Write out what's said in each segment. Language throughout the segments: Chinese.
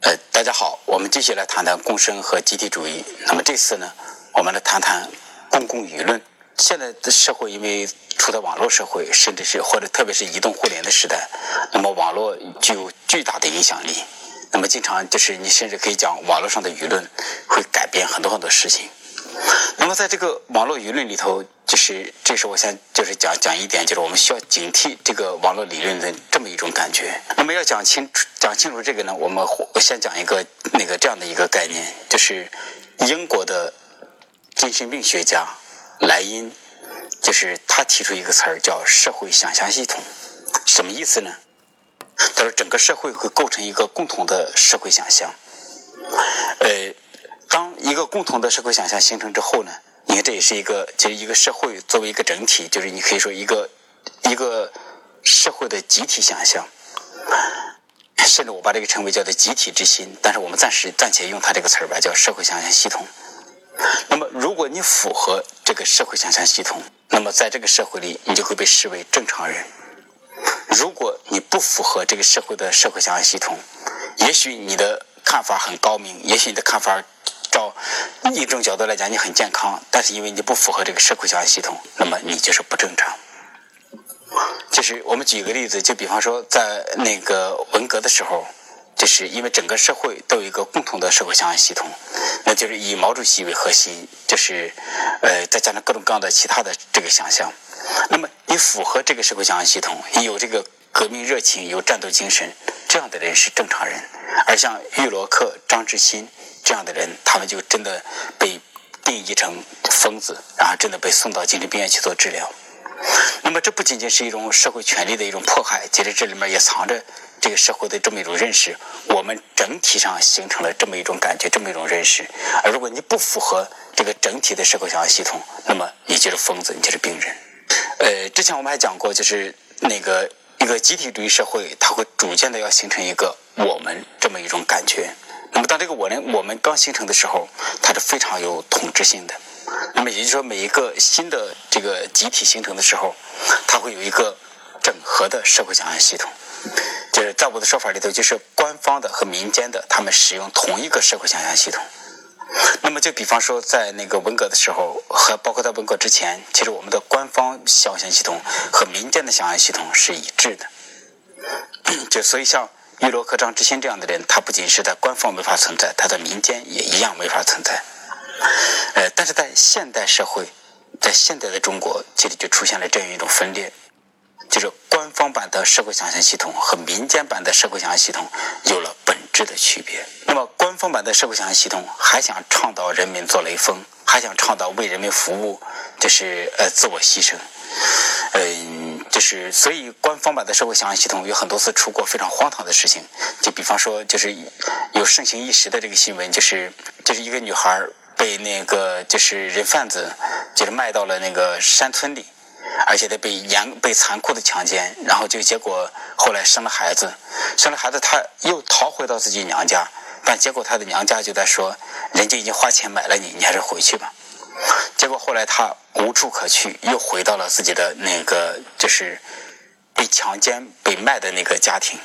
呃，大家好，我们继续来谈谈共生和集体主义。那么这次呢，我们来谈谈公共舆论。现在的社会因为处在网络社会，甚至是或者特别是移动互联的时代，那么网络具有巨大的影响力。那么经常就是你甚至可以讲，网络上的舆论会改变很多很多事情。那么在这个网络舆论里头，就是这是我先就是讲讲一点，就是我们需要警惕这个网络理论的这么一种感觉。那么要讲清楚讲清楚这个呢，我们先讲一个那个这样的一个概念，就是英国的精神病学家。莱茵就是他提出一个词儿叫社会想象系统，什么意思呢？他说整个社会会构成一个共同的社会想象。呃，当一个共同的社会想象形成之后呢，你看这也是一个就是一个社会作为一个整体，就是你可以说一个一个社会的集体想象，甚至我把这个称为叫做集体之心。但是我们暂时暂且用它这个词儿吧，叫社会想象系统。那么，如果你符合这个社会想象系统，那么在这个社会里，你就会被视为正常人。如果你不符合这个社会的社会想象系统，也许你的看法很高明，也许你的看法照一种角度来讲你很健康，但是因为你不符合这个社会想象系统，那么你就是不正常。就是我们举个例子，就比方说在那个文革的时候。就是因为整个社会都有一个共同的社会想象系统，那就是以毛主席为核心，就是呃再加上各种各样的其他的这个想象。那么你符合这个社会想象系统，你有这个革命热情，有战斗精神，这样的人是正常人。而像玉罗克、张志新这样的人，他们就真的被定义成疯子，然后真的被送到精神病院去做治疗。那么这不仅仅是一种社会权力的一种迫害，其实这里面也藏着。这个社会的这么一种认识，我们整体上形成了这么一种感觉，这么一种认识。而如果你不符合这个整体的社会想象系统，那么你就是疯子，你就是病人。呃，之前我们还讲过，就是那个一个集体主义社会，它会逐渐的要形成一个我们这么一种感觉。那么当这个我呢我们刚形成的时候，它是非常有统治性的。那么也就是说，每一个新的这个集体形成的时候，它会有一个整合的社会想象系统。就是在我的说法里头，就是官方的和民间的，他们使用同一个社会想象系统。那么，就比方说，在那个文革的时候，和包括在文革之前，其实我们的官方想象系统和民间的想象系统是一致的。就所以，像玉罗克、张之新这样的人，他不仅是在官方没法存在，他在民间也一样没法存在。呃，但是在现代社会，在现代的中国，这里就出现了这样一种分裂。就是官方版的社会想象系统和民间版的社会想象系统有了本质的区别。那么，官方版的社会想象系统还想倡导人民做雷锋，还想倡导为人民服务，就是呃自我牺牲。嗯，就是所以官方版的社会想象系统有很多次出过非常荒唐的事情。就比方说，就是有盛行一时的这个新闻，就是就是一个女孩被那个就是人贩子就是卖到了那个山村里。而且他被严被残酷的强奸，然后就结果后来生了孩子，生了孩子他又逃回到自己娘家，但结果他的娘家就在说，人家已经花钱买了你，你还是回去吧。结果后来他无处可去，又回到了自己的那个就是被强奸被卖的那个家庭。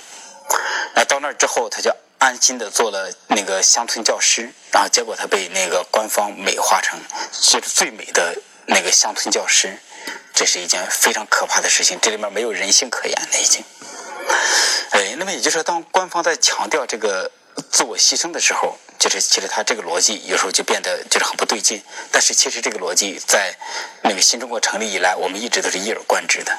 那到那儿之后，他就安心的做了那个乡村教师，然后结果他被那个官方美化成是最美的那个乡村教师。这是一件非常可怕的事情，这里面没有人性可言了，已经。哎，那么也就是说，当官方在强调这个自我牺牲的时候，就是其实他这个逻辑有时候就变得就是很不对劲。但是其实这个逻辑在那个新中国成立以来，我们一直都是一以贯之的。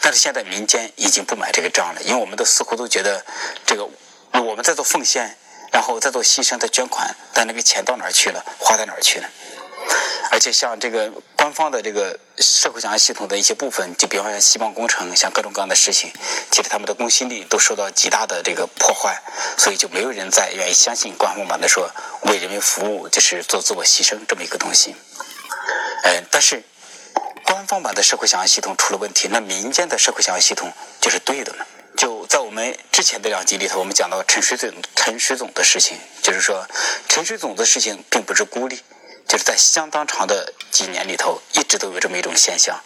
但是现在民间已经不买这个账了，因为我们都似乎都觉得这个我们在做奉献，然后在做牺牲，在捐款，但那个钱到哪儿去了，花在哪儿去了？而且像这个官方的这个社会想象系统的一些部分，就比方像希望工程，像各种各样的事情，其实他们的公信力都受到极大的这个破坏，所以就没有人再愿意相信官方版的说为人民服务就是做自我牺牲这么一个东西。嗯，但是官方版的社会想象系统出了问题，那民间的社会想象系统就是对的呢？就在我们之前的两集里头，我们讲到陈水总陈水总的事情，就是说陈水总的事情并不是孤立。就是在相当长的几年里头，一直都有这么一种现象。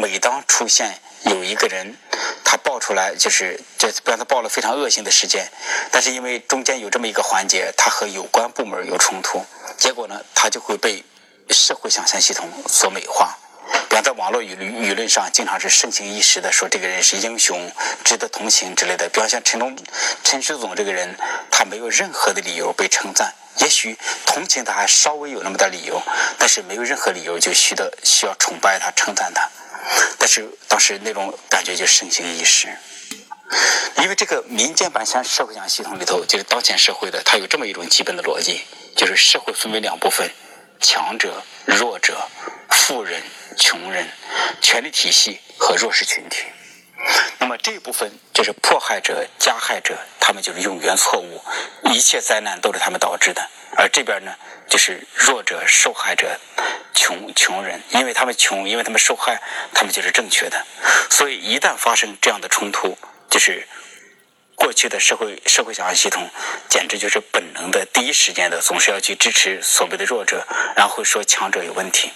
每当出现有一个人，他爆出来就是这比方他报了非常恶性的事件，但是因为中间有这么一个环节，他和有关部门有冲突，结果呢，他就会被社会想象系统所美化。比方在网络舆舆论上，经常是盛行一时的说这个人是英雄，值得同情之类的。比方像陈忠、陈世总这个人，他没有任何的理由被称赞。也许同情他还稍微有那么点理由，但是没有任何理由就需得需要崇拜他、称赞他。但是当时那种感觉就盛行一时，因为这个民间版像社会讲系统里头，就是当前社会的，它有这么一种基本的逻辑，就是社会分为两部分：强者、弱者、富人、穷人、权力体系和弱势群体。这部分就是迫害者、加害者，他们就是永远错误，一切灾难都是他们导致的。而这边呢，就是弱者、受害者、穷穷人，因为他们穷，因为他们受害，他们就是正确的。所以一旦发生这样的冲突，就是过去的社会社会想象系统，简直就是本能的第一时间的，总是要去支持所谓的弱者，然后说强者有问题，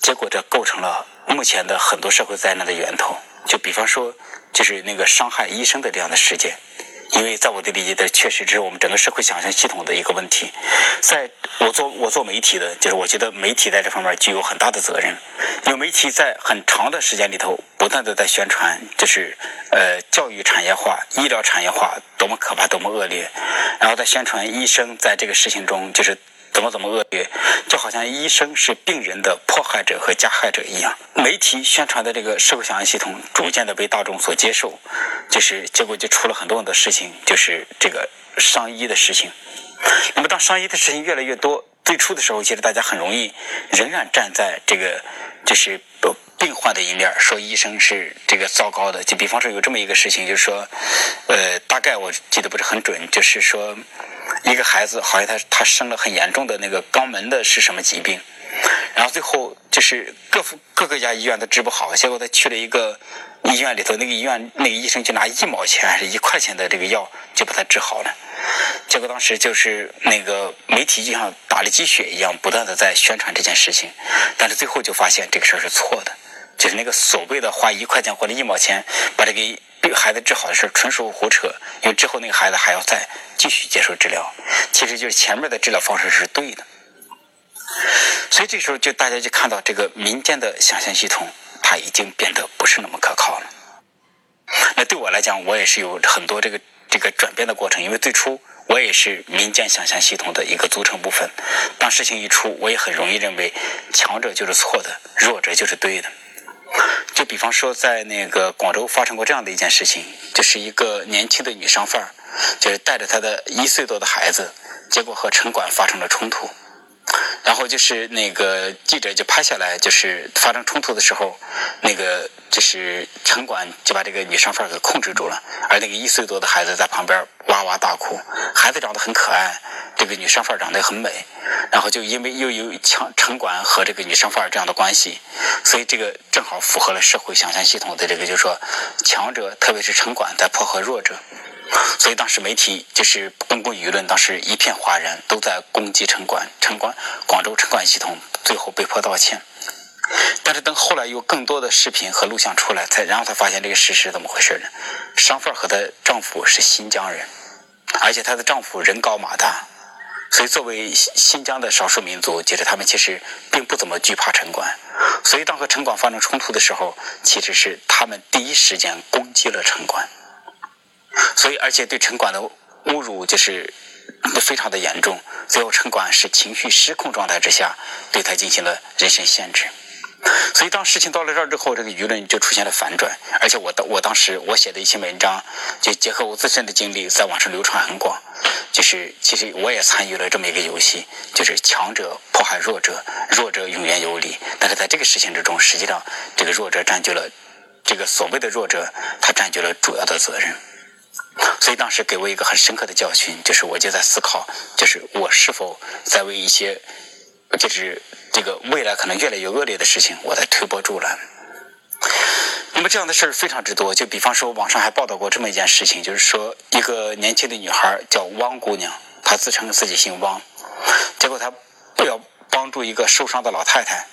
结果这构成了目前的很多社会灾难的源头。就比方说，就是那个伤害医生的这样的事件，因为在我的理解的，确实这是我们整个社会想象系统的一个问题。在我做我做媒体的，就是我觉得媒体在这方面具有很大的责任，因为媒体在很长的时间里头，不断的在宣传，就是呃教育产业化、医疗产业化多么可怕、多么恶劣，然后在宣传医生在这个事情中就是。怎么怎么恶劣，就好像医生是病人的迫害者和加害者一样。媒体宣传的这个社会想象系统逐渐的被大众所接受，就是结果就出了很多很多事情，就是这个伤医的事情。那么当伤医的事情越来越多，最初的时候，其实大家很容易仍然站在这个就是不病患的一面，说医生是这个糟糕的。就比方说有这么一个事情，就是说，呃，大概我记得不是很准，就是说。一个孩子好像他他生了很严重的那个肛门的是什么疾病，然后最后就是各各个家医院都治不好，结果他去了一个医院里头，那个医院那个医生就拿一毛钱还是一块钱的这个药就把他治好了。结果当时就是那个媒体就像打了鸡血一样，不断的在宣传这件事情，但是最后就发现这个事儿是错的，就是那个所谓的花一块钱或者一毛钱把这个。孩子治好的事纯属胡扯，因为之后那个孩子还要再继续接受治疗，其实就是前面的治疗方式是对的，所以这时候就大家就看到这个民间的想象系统，它已经变得不是那么可靠了。那对我来讲，我也是有很多这个这个转变的过程，因为最初我也是民间想象系统的一个组成部分，当事情一出，我也很容易认为强者就是错的，弱者就是对的。比方说，在那个广州发生过这样的一件事情，就是一个年轻的女商贩儿，就是带着她的一岁多的孩子，结果和城管发生了冲突。然后就是那个记者就拍下来，就是发生冲突的时候，那个就是城管就把这个女商贩给控制住了，而那个一岁多的孩子在旁边哇哇大哭。孩子长得很可爱，这个女商贩长得很美，然后就因为又有强城管和这个女商贩这样的关系，所以这个正好符合了社会想象系统的这个，就是说强者，特别是城管在迫害弱者。所以当时媒体就是公共舆论，当时一片哗然，都在攻击城管、城管、广州城管系统，最后被迫道歉。但是等后来有更多的视频和录像出来，才然后才发现这个事实怎么回事呢？商贩和她丈夫是新疆人，而且她的丈夫人高马大，所以作为新疆的少数民族，其实他们其实并不怎么惧怕城管。所以当和城管发生冲突的时候，其实是他们第一时间攻击了城管。所以，而且对城管的侮辱就是非常的严重。最后，城管是情绪失控状态之下，对他进行了人身限制。所以，当事情到了这儿之后，这个舆论就出现了反转。而且，我当我当时我写的一些文章，就结合我自身的经历，在网上流传很广。就是其实我也参与了这么一个游戏，就是强者迫害弱者，弱者永远有理。但是在这个事情之中，实际上这个弱者占据了这个所谓的弱者，他占据了主要的责任。所以当时给我一个很深刻的教训，就是我就在思考，就是我是否在为一些，就是这个未来可能越来越恶劣的事情，我在推波助澜。那么这样的事儿非常之多，就比方说网上还报道过这么一件事情，就是说一个年轻的女孩叫汪姑娘，她自称自己姓汪，结果她不要帮助一个受伤的老太太，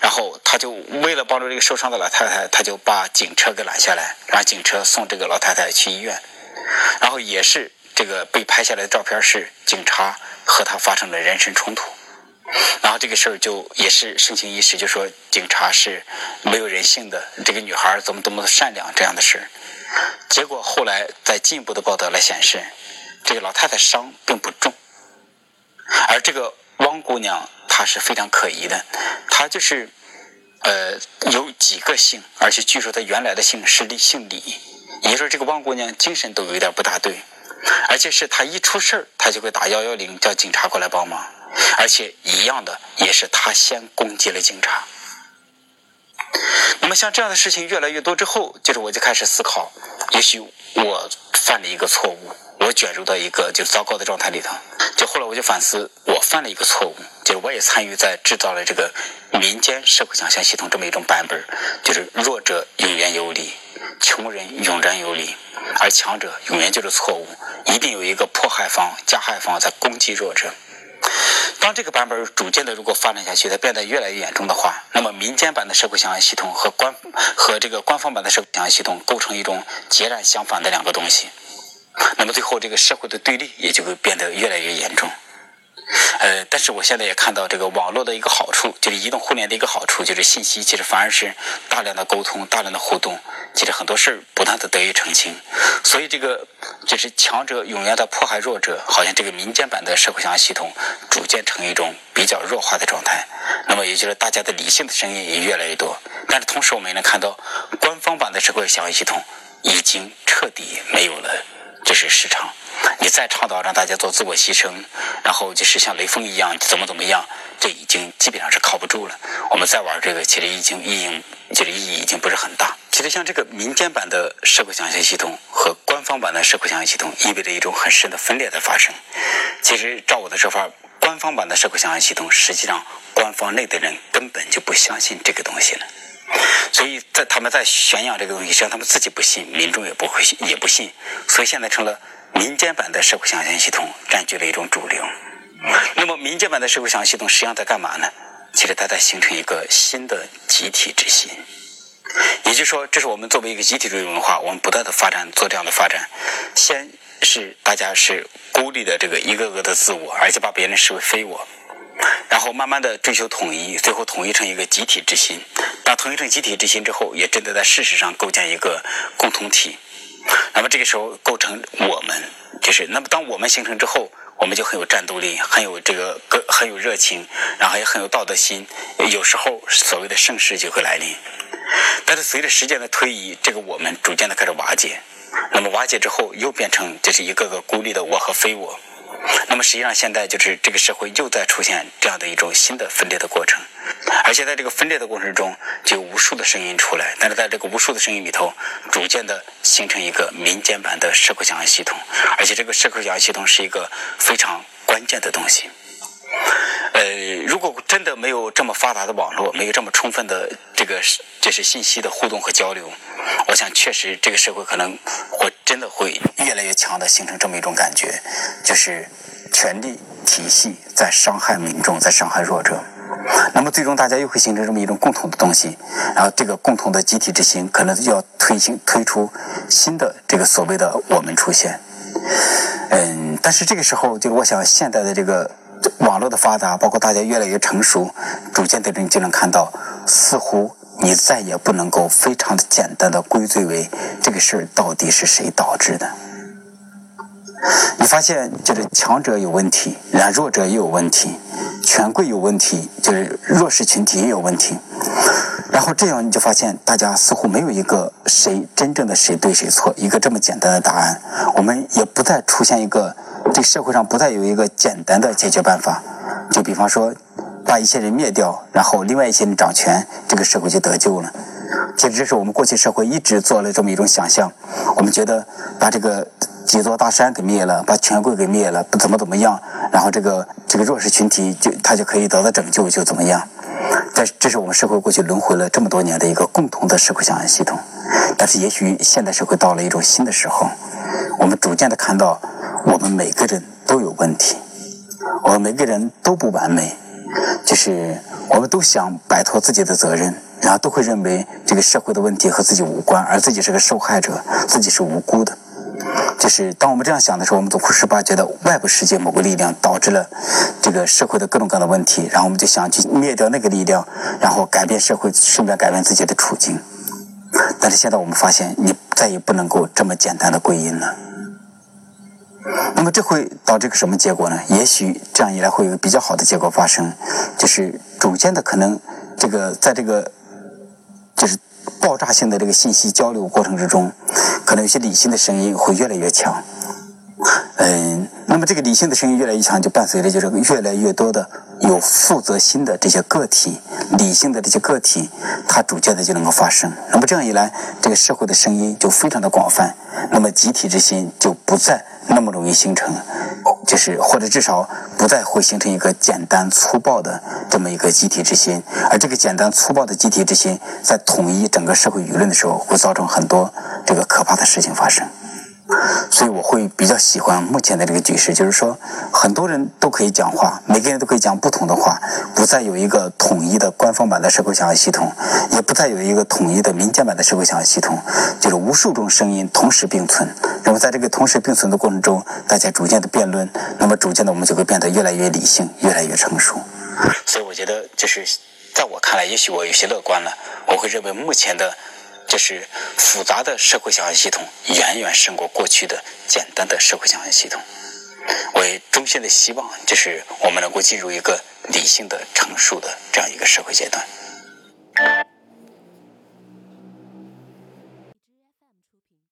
然后他就为了帮助这个受伤的老太太，他就把警车给拦下来，让警车送这个老太太去医院。然后也是这个被拍下来的照片是警察和他发生了人身冲突。然后这个事儿就也是盛行一时，就说警察是没有人性的，这个女孩怎么多么的善良这样的事。结果后来在进一步的报道来显示，这个老太太伤并不重，而这个汪姑娘她是非常可疑的，她就是呃有几个姓，而且据说她原来的姓是李姓李，也就是说这个汪姑娘精神都有点不大对，而且是她一出事儿，她就会打幺幺零叫警察过来帮忙，而且一样的也是她先攻击了警察。那么像这样的事情越来越多之后，就是我就开始思考，也许我犯了一个错误，我卷入到一个就糟糕的状态里头。就后来我就反思，我犯了一个错误，就是我也参与在制造了这个民间社会想象系统这么一种版本，就是弱者永远有理，穷人永远有理，而强者永远就是错误，一定有一个迫害方、加害方在攻击弱者。当这个版本逐渐的如果发展下去，它变得越来越严重的话，那么民间版的社会想象系统和官和这个官方版的社会想象系统构成一种截然相反的两个东西，那么最后这个社会的对立也就会变得越来越严重。呃，但是我现在也看到这个网络的一个好处，就是移动互联的一个好处，就是信息其实反而是大量的沟通、大量的互动，其实很多事儿不断的得以澄清。所以这个就是强者永远的迫害弱者，好像这个民间版的社会想象系统逐渐成一种比较弱化的状态。那么也就是大家的理性的声音也越来越多，但是同时我们也能看到，官方版的社会想象系统已经彻底没有了，就是市场。你再倡导让大家做自我牺牲，然后就是像雷锋一样怎么怎么样，这已经基本上是靠不住了。我们再玩这个，其实已经意义，其实意义已经不是很大。其实像这个民间版的社会想象系统和官方版的社会想象系统，意味着一种很深的分裂的发生。其实照我的说法，官方版的社会想象系统，实际上官方内的人根本就不相信这个东西了。所以在他们在宣扬这个东西，实际上他们自己不信，民众也不会信，也不信。所以现在成了。民间版的社会想象系统占据了一种主流。那么，民间版的社会想象系统实际上在干嘛呢？其实它在形成一个新的集体之心。也就是说，这是我们作为一个集体主义文化，我们不断的发展，做这样的发展。先是大家是孤立的这个一个个的自我，而且把别人视为非我，然后慢慢的追求统一，最后统一成一个集体之心。当统一成集体之心之后，也真的在事实上构建一个共同体。那么这个时候构成我们，就是那么当我们形成之后，我们就很有战斗力，很有这个个很有热情，然后也很有道德心。有时候所谓的盛世就会来临，但是随着时间的推移，这个我们逐渐的开始瓦解。那么瓦解之后，又变成就是一个个孤立的我和非我。那么实际上现在就是这个社会又在出现这样的一种新的分裂的过程。而且在这个分裂的过程中，就有无数的声音出来，但是在这个无数的声音里头，逐渐的形成一个民间版的社会想象系统，而且这个社会想象系统是一个非常关键的东西。如果真的没有这么发达的网络，没有这么充分的这个这是信息的互动和交流，我想确实这个社会可能会真的会越来越强的形成这么一种感觉，就是权力体系在伤害民众，在伤害弱者。那么最终大家又会形成这么一种共同的东西，然后这个共同的集体之心可能要推行推出新的这个所谓的我们出现。嗯，但是这个时候就是我想现在的这个网络的发达，包括大家越来越成熟，逐渐的人就能看到，似乎你再也不能够非常的简单的归罪为这个事儿到底是谁导致的。你发现就是强者有问题，然弱者也有问题，权贵有问题，就是弱势群体也有问题。然后这样你就发现，大家似乎没有一个谁真正的谁对谁错，一个这么简单的答案。我们也不再出现一个，这社会上不再有一个简单的解决办法。就比方说，把一些人灭掉，然后另外一些人掌权，这个社会就得救了。其实这是我们过去社会一直做了这么一种想象。我们觉得把这个。几座大山给灭了，把权贵给灭了，不怎么怎么样，然后这个这个弱势群体就他就可以得到拯救，就怎么样？但这是我们社会过去轮回了这么多年的一个共同的社会想象系统。但是也许现代社会到了一种新的时候，我们逐渐的看到，我们每个人都有问题，我们每个人都不完美，就是我们都想摆脱自己的责任，然后都会认为这个社会的问题和自己无关，而自己是个受害者，自己是无辜的。就是当我们这样想的时候，我们总会是把觉得外部世界某个力量导致了这个社会的各种各样的问题，然后我们就想去灭掉那个力量，然后改变社会，顺便改变自己的处境。但是现在我们发现，你再也不能够这么简单的归因了。那么这会导致个什么结果呢？也许这样一来会有比较好的结果发生，就是逐渐的可能这个在这个就是爆炸性的这个信息交流过程之中，可能有些理性的声音会越来越强。嗯，那么这个理性的声音越来越强，就伴随着就是越来越多的有负责心的这些个体，理性的这些个体，它逐渐的就能够发生。那么这样一来，这个社会的声音就非常的广泛，那么集体之心就不再那么容易形成，就是或者至少不再会形成一个简单粗暴的这么一个集体之心。而这个简单粗暴的集体之心，在统一整个社会舆论的时候，会造成很多这个可怕的事情发生。所以我会比较喜欢目前的这个局势，就是说很多人都可以讲话，每个人都可以讲不同的话，不再有一个统一的官方版的社会想象系统，也不再有一个统一的民间版的社会想象系统，就是无数种声音同时并存。那么在这个同时并存的过程中，大家逐渐的辩论，那么逐渐的我们就会变得越来越理性，越来越成熟。所以我觉得，就是在我看来，也许我有些乐观了，我会认为目前的。这是复杂的社会想象系统远远胜过过去的简单的社会想象系统。我衷心的希望，就是我们能够进入一个理性的、成熟的这样一个社会阶段。